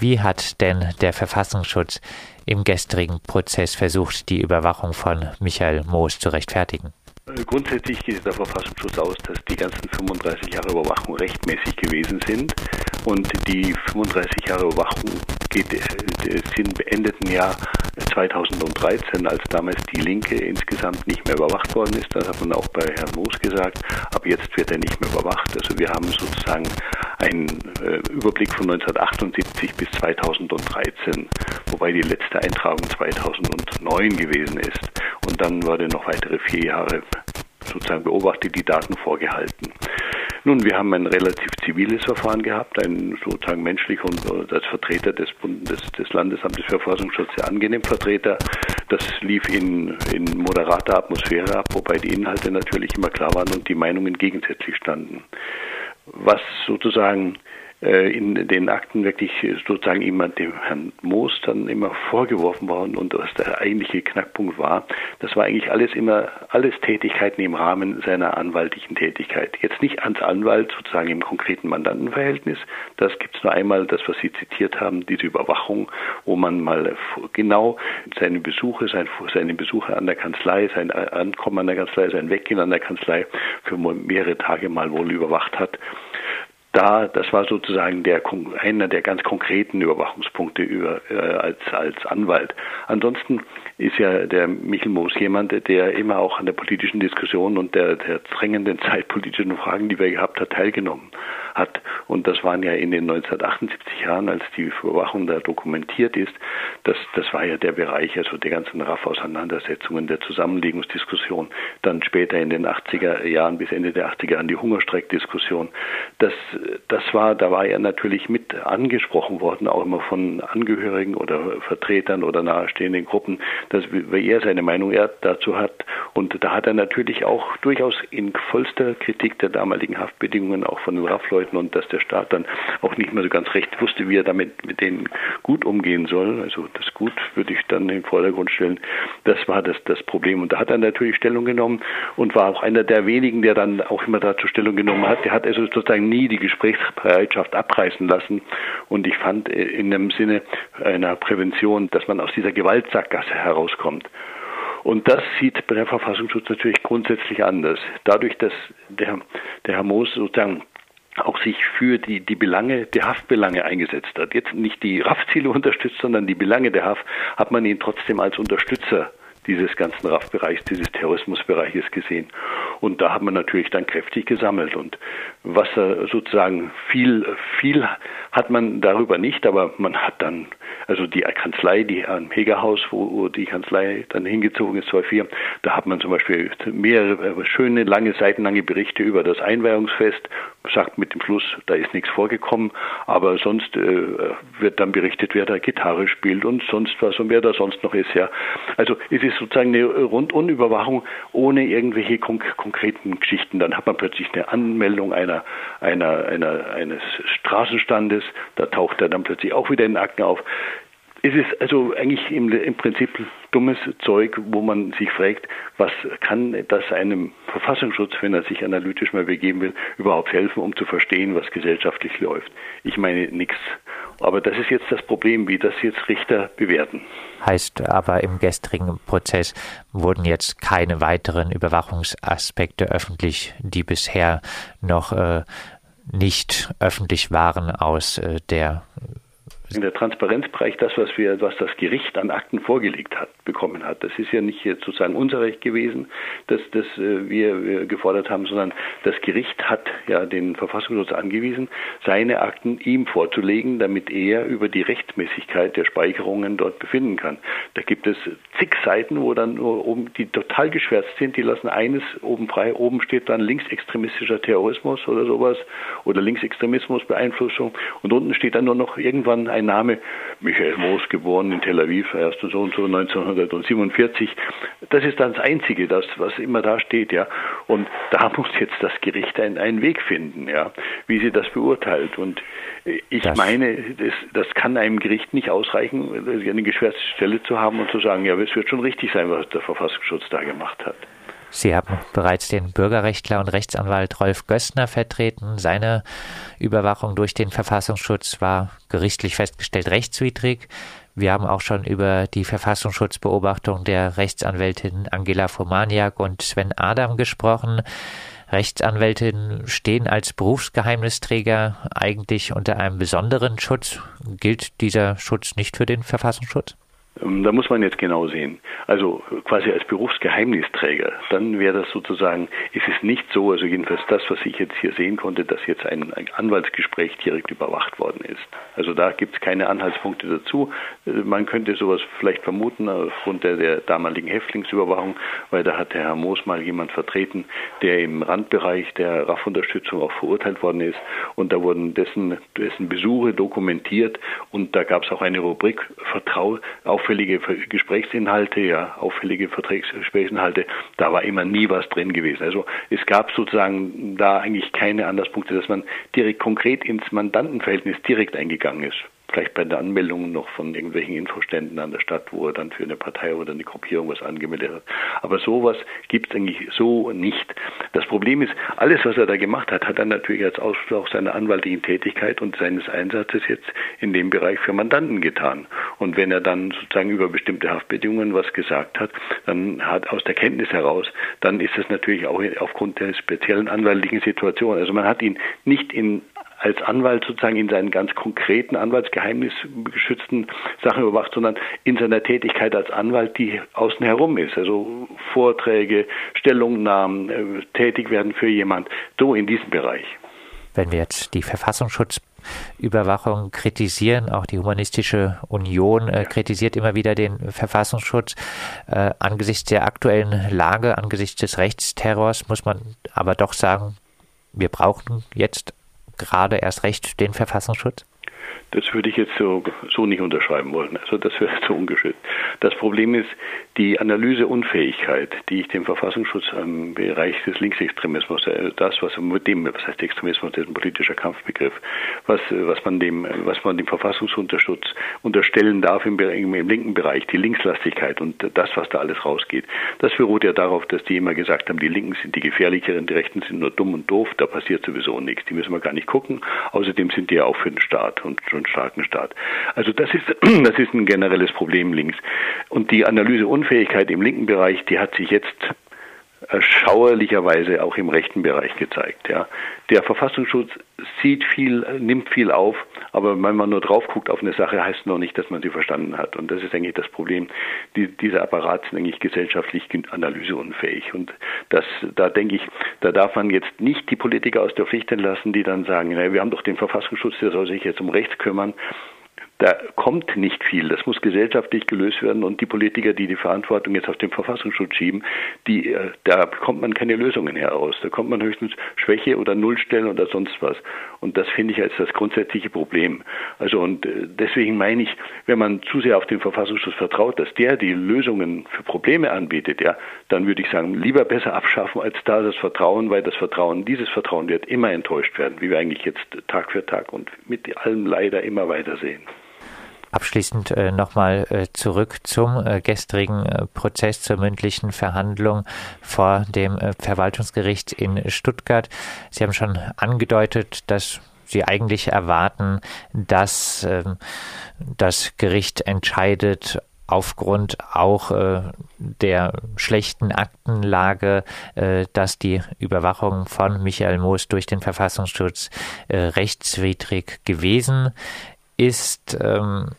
Wie hat denn der Verfassungsschutz im gestrigen Prozess versucht, die Überwachung von Michael Moos zu rechtfertigen? Grundsätzlich geht der Verfassungsschutz aus, dass die ganzen 35 Jahre Überwachung rechtmäßig gewesen sind und die 35 Jahre Überwachung geht, äh, sind beendeten Jahr 2013, als damals die Linke insgesamt nicht mehr überwacht worden ist. Das hat man auch bei Herrn Moos gesagt. Ab jetzt wird er nicht mehr überwacht. Also wir haben sozusagen einen äh, Überblick von 1978 bis 2013, wobei die letzte Eintragung 2009 gewesen ist. Und dann wurde noch weitere vier Jahre sozusagen beobachtet, die Daten vorgehalten. Nun, wir haben ein relativ ziviles Verfahren gehabt, ein sozusagen menschlich und als Vertreter des, Bundes, des Landesamtes für Verfassungsschutz sehr angenehm Vertreter. Das lief in, in moderater Atmosphäre ab, wobei die Inhalte natürlich immer klar waren und die Meinungen gegensätzlich standen. Was sozusagen in den Akten wirklich sozusagen immer dem Herrn Moos dann immer vorgeworfen worden und was der eigentliche Knackpunkt war, das war eigentlich alles immer, alles Tätigkeiten im Rahmen seiner anwaltlichen Tätigkeit. Jetzt nicht als Anwalt sozusagen im konkreten Mandantenverhältnis, das gibt es nur einmal, das was Sie zitiert haben, diese Überwachung, wo man mal genau seine Besuche, sein, seine Besuche an der Kanzlei, sein Ankommen an der Kanzlei, sein Weggehen an der Kanzlei für mehrere Tage mal wohl überwacht hat da, das war sozusagen der, einer der ganz konkreten Überwachungspunkte über, äh, als, als Anwalt. Ansonsten ist ja der Michel Moos jemand, der immer auch an der politischen Diskussion und der, der drängenden zeitpolitischen Fragen, die wir gehabt hat, teilgenommen hat. Und das waren ja in den 1978 Jahren, als die Überwachung da dokumentiert ist, das, das war ja der Bereich, also der ganzen RAF-Auseinandersetzungen, der Zusammenlegungsdiskussion, dann später in den 80er Jahren bis Ende der 80er Jahren die Hungerstreikdiskussion. Das, das war, da war er natürlich mit angesprochen worden, auch immer von Angehörigen oder Vertretern oder nahestehenden Gruppen, dass er seine Meinung dazu hat. Und da hat er natürlich auch durchaus in vollster Kritik der damaligen Haftbedingungen auch von den RAF-Leuten und dass der Staat dann auch nicht mehr so ganz recht wusste, wie er damit mit denen gut umgehen soll. Also das Gut würde ich dann in den Vordergrund stellen. Das war das, das Problem. Und da hat er natürlich Stellung genommen und war auch einer der wenigen, der dann auch immer dazu Stellung genommen hat. Der hat also sozusagen nie die Gesprächsbereitschaft abreißen lassen. Und ich fand äh, in dem Sinne einer Prävention, dass man aus dieser Gewaltsackgasse herauskommt. Und das sieht der Verfassungsschutz natürlich grundsätzlich anders. Dadurch, dass der, der Herr Moos sozusagen auch sich für die, die Belange, die Haftbelange eingesetzt hat. Jetzt nicht die RAF-Ziele unterstützt, sondern die Belange der Haft, hat man ihn trotzdem als Unterstützer dieses ganzen RAF-Bereichs, dieses Terrorismusbereiches gesehen. Und da hat man natürlich dann kräftig gesammelt. Und was sozusagen viel, viel hat man darüber nicht, aber man hat dann also die Kanzlei, die am Hegerhaus, wo die Kanzlei dann hingezogen ist, 2004, da hat man zum Beispiel mehrere äh, schöne, lange, seitenlange Berichte über das Einweihungsfest, sagt mit dem Schluss, da ist nichts vorgekommen, aber sonst äh, wird dann berichtet, wer da Gitarre spielt und sonst was und wer da sonst noch ist, ja. Also es ist sozusagen eine Rundunüberwachung ohne irgendwelche konk konkreten Geschichten. Dann hat man plötzlich eine Anmeldung einer, einer, einer, eines Straßenstandes, da taucht er dann plötzlich auch wieder in Akten auf. Es ist also eigentlich im, im, Prinzip dummes Zeug, wo man sich fragt, was kann das einem Verfassungsschutz, wenn er sich analytisch mal begeben will, überhaupt helfen, um zu verstehen, was gesellschaftlich läuft. Ich meine nichts. Aber das ist jetzt das Problem, wie das jetzt Richter bewerten. Heißt aber, im gestrigen Prozess wurden jetzt keine weiteren Überwachungsaspekte öffentlich, die bisher noch äh, nicht öffentlich waren aus äh, der in der Transparenzbereich das, was wir, was das Gericht an Akten vorgelegt hat, bekommen hat. Das ist ja nicht sozusagen unser Recht gewesen, dass das äh, wir, wir gefordert haben, sondern das Gericht hat ja den Verfassungsschutz angewiesen, seine Akten ihm vorzulegen, damit er über die Rechtmäßigkeit der Speicherungen dort befinden kann. Da gibt es zig Seiten, wo dann nur oben die total geschwärzt sind, die lassen eines oben frei, oben steht dann linksextremistischer Terrorismus oder sowas oder Linksextremismusbeeinflussung und unten steht dann nur noch irgendwann ein Name, Michael Moos, geboren in Tel Aviv, erst so und so 1947. Das ist das Einzige, das, was immer da steht, ja. Und da muss jetzt das Gericht einen, einen Weg finden, ja, wie sie das beurteilt. Und ich das meine, das, das kann einem Gericht nicht ausreichen, eine geschwärzte Stelle zu haben und zu sagen, ja, es wird schon richtig sein, was der Verfassungsschutz da gemacht hat. Sie haben bereits den Bürgerrechtler und Rechtsanwalt Rolf Gössner vertreten. Seine Überwachung durch den Verfassungsschutz war gerichtlich festgestellt rechtswidrig. Wir haben auch schon über die Verfassungsschutzbeobachtung der Rechtsanwältin Angela Fomaniak und Sven Adam gesprochen. Rechtsanwältinnen stehen als Berufsgeheimnisträger eigentlich unter einem besonderen Schutz. Gilt dieser Schutz nicht für den Verfassungsschutz? Ähm, da muss man jetzt genau sehen. Also quasi als Berufsgeheimnisträger, dann wäre das sozusagen, ist es nicht so, also jedenfalls das, was ich jetzt hier sehen konnte, dass jetzt ein, Anwaltsgespräch direkt überwacht worden ist. Also da gibt es keine Anhaltspunkte dazu. Äh, man könnte sowas vielleicht vermuten aufgrund der, der damaligen Häftlingsüberwachung, weil da hat der Herr Moos mal jemand vertreten, der im Randbereich der RAF-Unterstützung auch verurteilt worden ist und da wurden dessen, dessen Besuche dokumentiert und da gab es auch eine Rubrik Vertrau, auf auffällige Gesprächsinhalte, ja, auffällige Vertragsgesprächsinhalte, da war immer nie was drin gewesen. Also es gab sozusagen da eigentlich keine Anlasspunkte, dass man direkt konkret ins Mandantenverhältnis direkt eingegangen ist vielleicht bei der Anmeldung noch von irgendwelchen Infoständen an der Stadt, wo er dann für eine Partei oder eine Gruppierung was angemeldet hat. Aber sowas gibt es eigentlich so nicht. Das Problem ist, alles, was er da gemacht hat, hat er natürlich als Ausfluss seiner anwaltlichen Tätigkeit und seines Einsatzes jetzt in dem Bereich für Mandanten getan. Und wenn er dann sozusagen über bestimmte Haftbedingungen was gesagt hat, dann hat aus der Kenntnis heraus, dann ist das natürlich auch aufgrund der speziellen anwaltlichen Situation. Also man hat ihn nicht in als Anwalt sozusagen in seinen ganz konkreten anwaltsgeheimnisgeschützten Sachen überwacht, sondern in seiner Tätigkeit als Anwalt, die außen herum ist. Also Vorträge, Stellungnahmen, äh, tätig werden für jemand, so in diesem Bereich. Wenn wir jetzt die Verfassungsschutzüberwachung kritisieren, auch die Humanistische Union äh, kritisiert immer wieder den Verfassungsschutz. Äh, angesichts der aktuellen Lage, angesichts des Rechtsterrors muss man aber doch sagen, wir brauchen jetzt gerade erst recht den Verfassungsschutz? Das würde ich jetzt so, so nicht unterschreiben wollen. Also das wäre zu ungeschützt. Das Problem ist die Analyseunfähigkeit, die ich dem Verfassungsschutz im Bereich des Linksextremismus, äh, das, was mit dem, was heißt Extremismus, das ist ein politischer Kampfbegriff, was, was man dem, was man dem Verfassungsschutz unterstellen darf im, im, im linken Bereich, die Linkslastigkeit und das, was da alles rausgeht. Das beruht ja darauf, dass die immer gesagt haben, die Linken sind die gefährlicheren, die Rechten sind nur dumm und doof, da passiert sowieso nichts. Die müssen wir gar nicht gucken. Außerdem sind die ja auch für den Staat und einen starken Staat. Also das ist, das ist ein generelles Problem links. Und die Analyseunfähigkeit im linken Bereich, die hat sich jetzt schauerlicherweise auch im rechten Bereich gezeigt. Ja. Der Verfassungsschutz sieht viel, nimmt viel auf, aber wenn man nur drauf guckt auf eine Sache, heißt noch nicht, dass man sie verstanden hat. Und das ist eigentlich das Problem. Die, diese Apparat sind eigentlich gesellschaftlich analyseunfähig. Und das, da denke ich, da darf man jetzt nicht die Politiker aus der Pflicht entlassen, die dann sagen, naja, wir haben doch den Verfassungsschutz, der soll sich jetzt um Rechts kümmern da kommt nicht viel. Das muss gesellschaftlich gelöst werden und die Politiker, die die Verantwortung jetzt auf den Verfassungsschutz schieben, die, äh, da bekommt man keine Lösungen heraus. Da kommt man höchstens Schwäche oder Nullstellen oder sonst was. Und das finde ich als das grundsätzliche Problem. Also und äh, deswegen meine ich, wenn man zu sehr auf den Verfassungsschutz vertraut, dass der die Lösungen für Probleme anbietet, ja, dann würde ich sagen, lieber besser abschaffen als da das Vertrauen, weil das Vertrauen, dieses Vertrauen wird immer enttäuscht werden, wie wir eigentlich jetzt Tag für Tag und mit allem leider immer weiter sehen. Abschließend äh, nochmal äh, zurück zum äh, gestrigen äh, Prozess zur mündlichen Verhandlung vor dem äh, Verwaltungsgericht in Stuttgart. Sie haben schon angedeutet, dass Sie eigentlich erwarten, dass ähm, das Gericht entscheidet, aufgrund auch äh, der schlechten Aktenlage, äh, dass die Überwachung von Michael Moos durch den Verfassungsschutz äh, rechtswidrig gewesen ist ähm,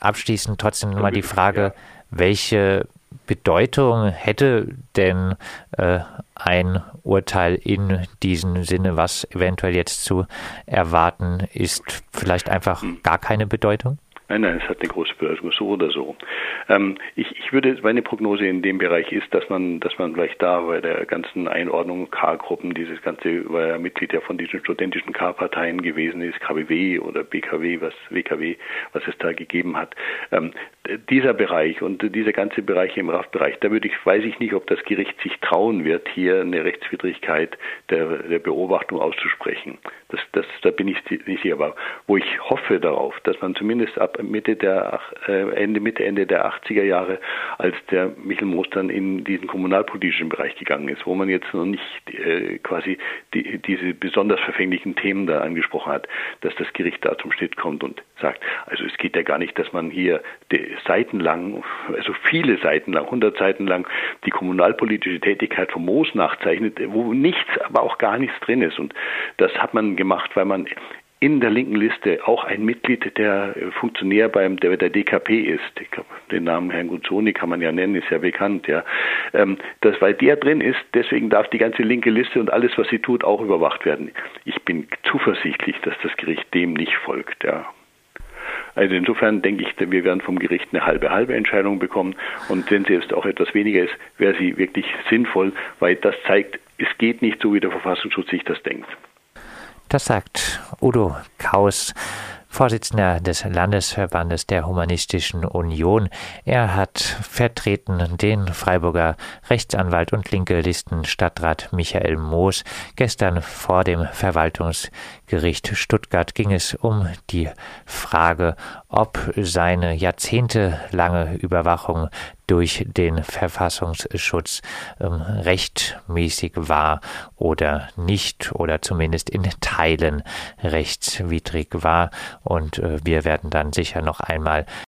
abschließend trotzdem mal die Frage, welche Bedeutung hätte denn äh, ein Urteil in diesem Sinne, was eventuell jetzt zu erwarten ist, vielleicht einfach gar keine Bedeutung? Nein, nein, es hat eine große Bedeutung, so oder so. Ähm, ich, ich würde, meine Prognose in dem Bereich ist, dass man, dass man vielleicht da bei der ganzen Einordnung K-Gruppen, dieses ganze, weil er Mitglied ja von diesen studentischen K-Parteien gewesen ist, KBW oder BKW, was WKW, was es da gegeben hat, ähm, dieser Bereich und dieser ganze Bereich im RAF-Bereich, da würde ich, weiß ich nicht, ob das Gericht sich trauen wird, hier eine Rechtswidrigkeit der, der Beobachtung auszusprechen. Das, das, da bin ich nicht sicher. Aber wo ich hoffe darauf, dass man zumindest ab Mitte der äh, Ende Mitte Ende der 80er Jahre, als der Michel Moos dann in diesen kommunalpolitischen Bereich gegangen ist, wo man jetzt noch nicht äh, quasi die, diese besonders verfänglichen Themen da angesprochen hat, dass das Gericht da zum Schnitt kommt und sagt, also es geht ja gar nicht, dass man hier seitenlang, also viele Seiten lang, 100 Seiten lang die kommunalpolitische Tätigkeit von Moos nachzeichnet, wo nichts, aber auch gar nichts drin ist. Und das hat man gemacht, weil man in der linken Liste auch ein Mitglied, der Funktionär beim der, der DKP ist. Den Namen Herrn Guzzoni kann man ja nennen, ist ja bekannt, ja. Ähm, das, weil der drin ist, deswegen darf die ganze linke Liste und alles, was sie tut, auch überwacht werden. Ich bin zuversichtlich, dass das Gericht dem nicht folgt, ja. Also insofern denke ich, wir werden vom Gericht eine halbe halbe Entscheidung bekommen und wenn sie jetzt auch etwas weniger ist, wäre sie wirklich sinnvoll, weil das zeigt, es geht nicht so, wie der Verfassungsschutz sich das denkt. Das sagt Udo Kaus, Vorsitzender des Landesverbandes der Humanistischen Union. Er hat vertreten den Freiburger Rechtsanwalt und linke Listenstadtrat Michael Moos. Gestern vor dem Verwaltungsgericht Stuttgart ging es um die Frage, ob seine jahrzehntelange Überwachung durch den Verfassungsschutz ähm, rechtmäßig war oder nicht oder zumindest in Teilen rechtswidrig war. Und äh, wir werden dann sicher noch einmal